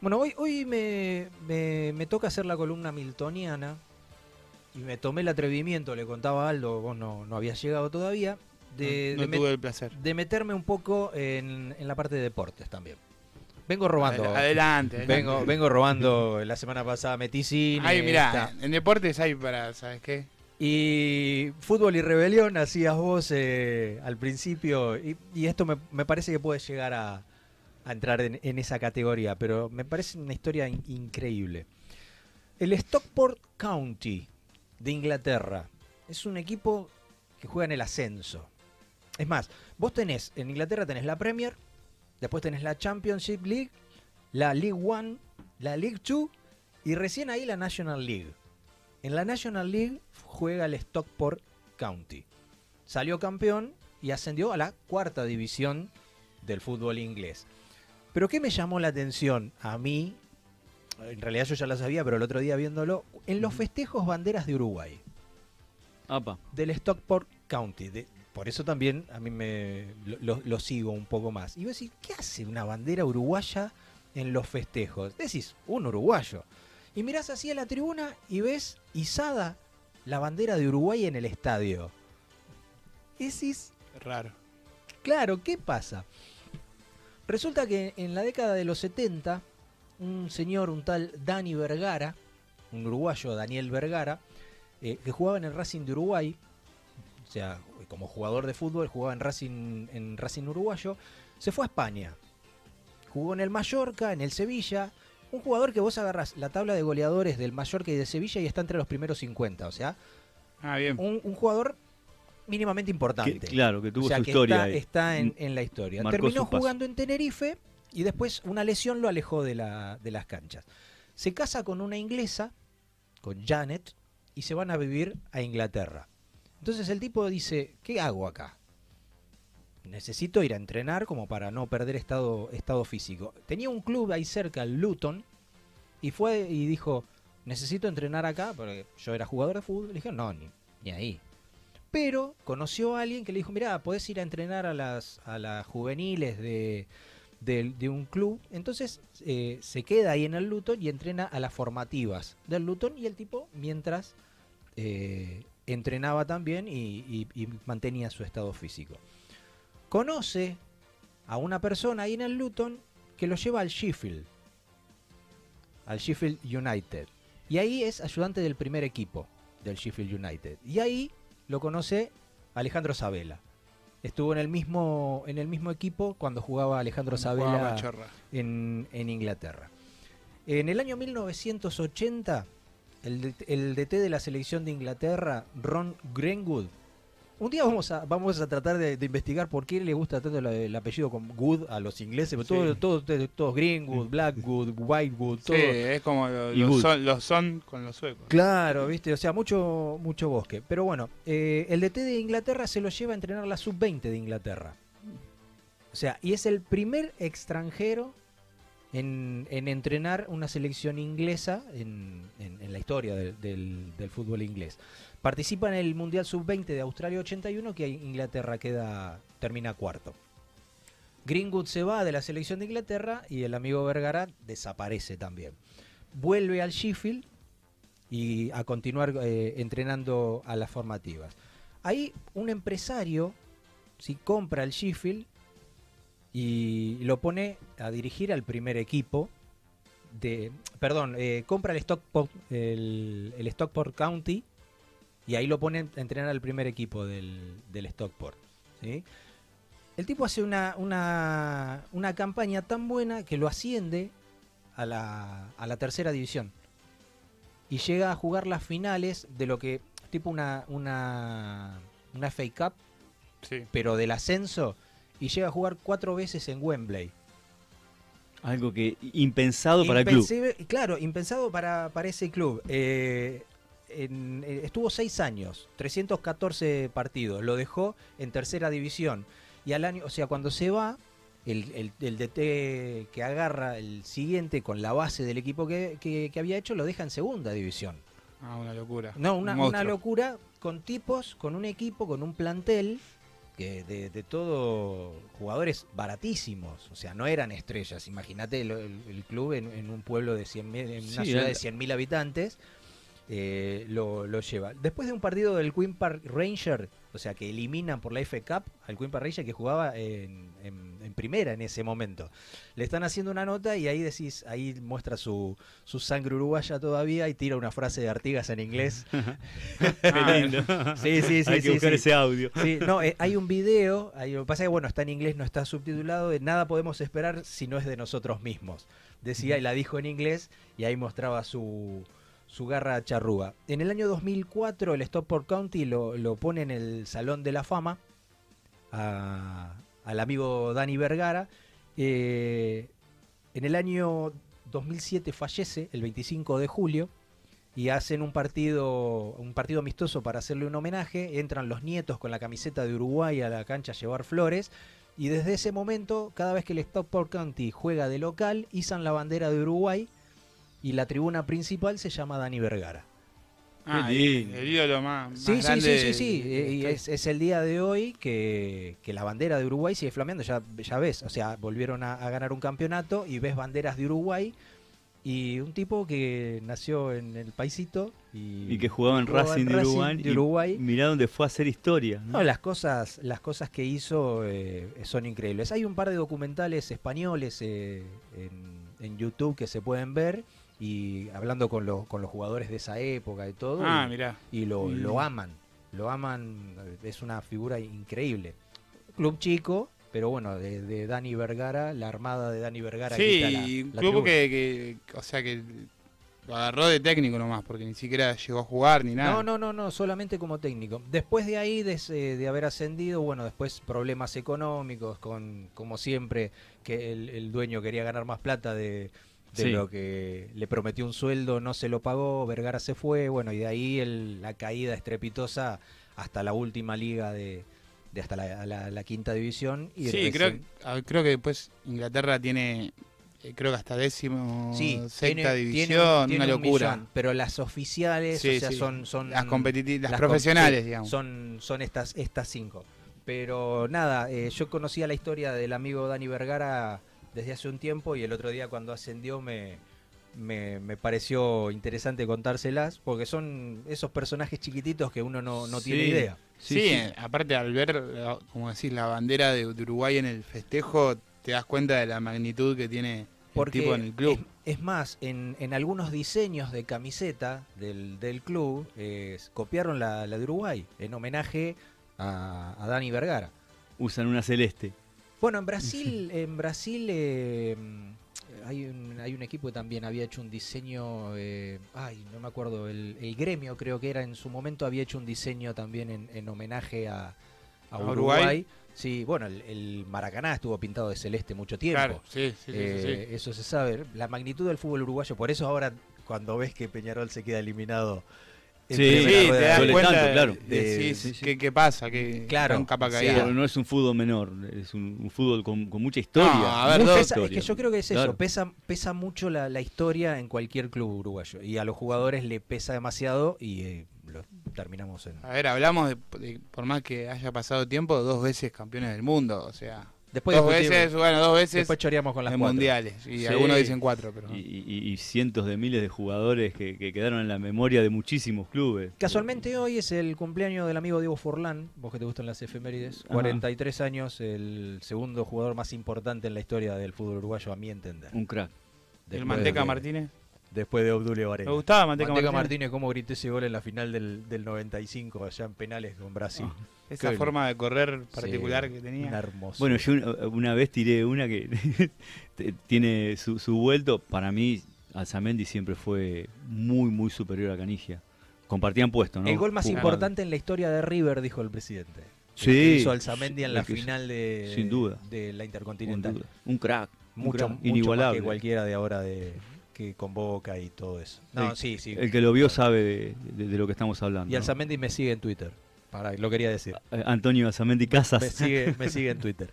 Bueno, hoy, hoy me, me- me toca hacer la columna miltoniana y me tomé el atrevimiento, le contaba a Aldo, vos no, no habías llegado todavía, de, no de tuve el placer. de meterme un poco en, en la parte de deportes también. Vengo robando. Adel- Adelante, adelante. Vengo, vengo robando. La semana pasada metí cine. Ay, mirá, en deportes hay para, ¿sabes qué? Y fútbol y rebelión hacías vos eh, al principio. Y, y esto me, me parece que puede llegar a, a entrar en, en esa categoría. Pero me parece una historia in- increíble. El Stockport County de Inglaterra es un equipo que juega en el ascenso. Es más, vos tenés, en Inglaterra tenés la Premier, después tenés la Championship League, la League One, la League Two y recién ahí la National League. En la National League juega el Stockport County. Salió campeón y ascendió a la cuarta división del fútbol inglés. Pero ¿qué me llamó la atención a mí? En realidad yo ya lo sabía, pero el otro día viéndolo, en los festejos banderas de Uruguay, Apa. del Stockport County. de- por eso también a mí me lo, lo- lo sigo un poco más. Y vos decís, ¿qué hace una bandera uruguaya en los festejos? Decís, un uruguayo. Y mirás así a la tribuna y ves izada la bandera de Uruguay en el estadio. Y decís, Raro. Claro, ¿qué pasa? Resulta que en la década de los 70, un señor, un tal Dani Vergara, un uruguayo, Daniel Vergara, eh, que jugaba en el Racing de Uruguay, o sea, como jugador de fútbol, jugaba en Racing, en Racing Uruguayo, se fue a España. Jugó en el Mallorca, en el Sevilla. Un jugador que vos agarrás la tabla de goleadores del Mallorca y de Sevilla y está entre los primeros 50. O sea, Ah, bien. un, un jugador mínimamente importante. Que- claro, que tuvo O sea, su que historia está, ahí. está en, en la historia. Marcó Terminó jugando en Tenerife y después una lesión lo alejó de, la, de las canchas. Se casa con una inglesa, con Janet, y se van a vivir a Inglaterra. Entonces el tipo dice, ¿qué hago acá? Necesito ir a entrenar como para no perder estado, estado físico. Tenía un club ahí cerca, el Luton, y fue y dijo, necesito entrenar acá, porque yo era jugador de fútbol. Le dije, no, ni, ni ahí. Pero conoció a alguien que le dijo, mira, podés ir a entrenar a las, a las juveniles de, de- un club. Entonces eh, se queda ahí en el Luton y entrena a las formativas del Luton y el tipo mientras eh, entrenaba también y- y mantenía su estado físico. Conoce a una persona ahí en el Luton que lo lleva al Sheffield, al Sheffield United. Y ahí es ayudante del primer equipo del Sheffield United. Y ahí lo conoce Alejandro Sabela. Estuvo en el mismo, en el mismo equipo cuando jugaba Alejandro Cuando Sabela en, en Inglaterra. En el año 1980, el, el DT de la selección de Inglaterra, Ron Greenwood, un día vamos a, vamos a tratar de, de investigar por qué le gusta tanto la- el apellido con Good a los ingleses, porque Sí. todos, todos, todos, todos Greenwood, Blackwood, Whitewood, todo. Sí, es como lo- son, los son con los suecos. Claro, viste, o sea, mucho, mucho bosque. Pero bueno, eh, el DT de Inglaterra se lo lleva a entrenar la sub-20 de Inglaterra. O sea, y es el primer extranjero en, en entrenar una selección inglesa en, la historia del fútbol inglés. Participa en el Mundial Sub-20 de Australia 81, que Inglaterra queda, termina cuarto. Greenwood se va de la selección de Inglaterra y el amigo Vergara desaparece también. Vuelve al Sheffield y a continuar eh, entrenando a las formativas. Ahí un empresario si compra el Sheffield y lo pone a dirigir al primer equipo de perdón eh, compra el Stockport el, el Stockport County y ahí lo pone a entrenar al primer equipo del, del Stockport ¿sí? el tipo hace una, una, una campaña tan buena que lo asciende a la, a la tercera división y llega a jugar las finales de lo que tipo una una una FA Cup Sí. pero del ascenso y llega a jugar cuatro veces en Wembley Algo que impensado para el club. Claro, impensado para, para ese club. Eh, en- eh, estuvo seis años, 314 partidos, lo dejó en tercera división. Y al año, o sea, cuando se va, el, el, el DT que agarra el siguiente con la base del equipo que, que- que había hecho, lo deja en segunda división. Ah, una locura. No, una, Un una locura con tipos, con un equipo, con un plantel que de, de todo jugadores baratísimos, o sea, no eran estrellas. Imagínate el, el- el club en, en un pueblo de 100 en una Sí, ciudad de 100.000 habitantes, eh, lo, lo lleva. Después de un partido del Queen Park Ranger, o sea, que eliminan por la F Cup al Queen Park Ranger que jugaba en, en- en primera en ese momento. Le están haciendo una nota y ahí decís, ahí muestra su, su sangre uruguaya todavía y tira una frase de Artigas en inglés. Qué lindo. Sí, sí, sí, Hay que sí, buscar sí. ese audio. No, eh, hay un video, hay, lo que pasa es que bueno, está en inglés, no está subtitulado, de nada podemos esperar si no es de nosotros mismos. Decía y la dijo en inglés y ahí mostraba su, su garra charrúa. En el año 2004 el Stockport County lo, pone en el Salón de la Fama al amigo Dani Vergara. Eh, en el año 2007 fallece, el 25 de julio, y hacen un partido, un partido amistoso para hacerle un homenaje. Entran los nietos con la camiseta de Uruguay a la cancha a llevar flores. Y desde ese momento, cada vez que el Stockport County juega de local, izan la bandera de Uruguay y la tribuna principal se llama Dani Vergara. Ah, el, ídolo más, más Sí, sí, grande sí, sí, sí. eh, Y la es, es el día de hoy que, que la bandera de Uruguay sigue flameando. Ya, ya ves, o sea, volvieron a, a ganar un campeonato y ves banderas de Uruguay. Y un tipo que nació en el paisito y, Y que jugaba en jugaba Racing de Uruguay. de y. Mirá dónde fue a hacer historia. ¿no? No, las cosas, las cosas que hizo eh, son increíbles. Hay un par de documentales españoles eh, en, en YouTube que se pueden ver y hablando con, los con los jugadores de esa época y todo. Ah, y, mirá. y lo, Mm. lo aman, lo aman, eh, es una figura increíble. Club chico, pero bueno, de, de Dani Vergara, la armada de Dani Vergara. Sí, la- y un club que, que- o sea, que lo agarró de técnico nomás, porque ni siquiera llegó a jugar ni nada. No, no, no, no, solamente como técnico. Después de ahí, des- eh, de, haber ascendido, bueno, después problemas económicos, con como siempre, que el, el dueño quería ganar más plata de, de Sí. lo que le prometió un sueldo, no se lo pagó, Vergara se fue, bueno, y de ahí el- la caída estrepitosa hasta la última liga de, de hasta la, la- la quinta división. Y Sí, creo, recién- ah, creo que después Inglaterra tiene, eh, creo que hasta décimo, Sí, sexta tiene- división, tiene un- tiene una un locura. millón, pero las oficiales, Sí, o sea, sí. son, son las competitivas, las, profesionales, digamos. Son, son estas, estas cinco. Pero nada, eh, yo conocía la historia del amigo Dani Vergara desde hace un tiempo y el otro día cuando ascendió me, me, me pareció interesante contárselas porque son esos personajes chiquititos que uno no, no tiene Sí. idea. Sí, eh, aparte al ver, la- como decís, la bandera de, Uruguay en el festejo, te das cuenta de la magnitud que tiene el Porque tipo en el club. Es, es más, en, en algunos diseños de camiseta del, del club eh, copiaron la, la de Uruguay en homenaje a, a Dani Vergara. Usan una celeste. Bueno, en Brasil, en Brasil eh, hay, un, hay un equipo que también había hecho un diseño, eh, ay, no me acuerdo, el, el gremio creo que era en su momento, había hecho un diseño también en, en homenaje a, a ¿A Uruguay. Uruguay? Sí, bueno, el, el Maracaná estuvo pintado de celeste mucho tiempo. Claro, sí, sí, sí, sí, Eh, sí. Eso se sabe. La magnitud del fútbol uruguayo, por eso ahora cuando ves que Peñarol se queda eliminado. Sí, Sí, te das cuenta, tanto, de- claro. decís, Sí, sí. ¿qué, qué pasa? ¿Qué, Claro, capa o sea, caída? No es un fútbol menor, es un, un fútbol con, con mucha historia. No, a ver, Pesa- es historia. que yo creo que es Claro. eso, pesa, pesa mucho la, la historia en cualquier club uruguayo y a los jugadores le pesa demasiado y eh, lo terminamos en... A ver, hablamos de, de- por más que haya pasado tiempo, dos veces campeones del mundo, o sea, Después, dos veces, bueno, dos veces después choreamos con las en cuatro. mundiales, y Sí. algunos dicen cuatro, pero Y, y- y cientos de miles de jugadores que, que quedaron en la memoria de muchísimos clubes. Casualmente hoy es el cumpleaños del amigo Diego Forlán, vos que te gustan las efemérides, Ajá. 43 años, el segundo jugador más importante en la historia del fútbol uruguayo, a mi entender. Un crack. el Manteca de- Martínez. Después de Obdulio Varela. ¿Me gustaba Manteca, Manteca Martínez? Martínez, cómo grité ese gol en la final del, del 95 allá en penales con Brasil. Ah. Esa Qué forma de correr particular Sí, que tenía. Una hermosa. Bueno, yo una, una vez tiré una que tiene su, su vuelto. Para mí, Alzamendi siempre fue muy, muy superior a Canigia. Compartían puesto, ¿no? el gol más importante en la historia de River, dijo el presidente. Sí. que hizo Alzamendi en la final de, sin duda. de la Sin Intercontinental. duda. Un crack. un Mucho, crack, mucho más inigualable. que cualquiera de ahora de que convoca y todo eso. No, El- sí, sí. El que lo vio sabe de, de- de lo que estamos hablando. Y ¿no? Alzamendi me sigue en Twitter. Para, lo quería decir. Antonio Alzamendi Casas. Me sigue, me sigue en Twitter.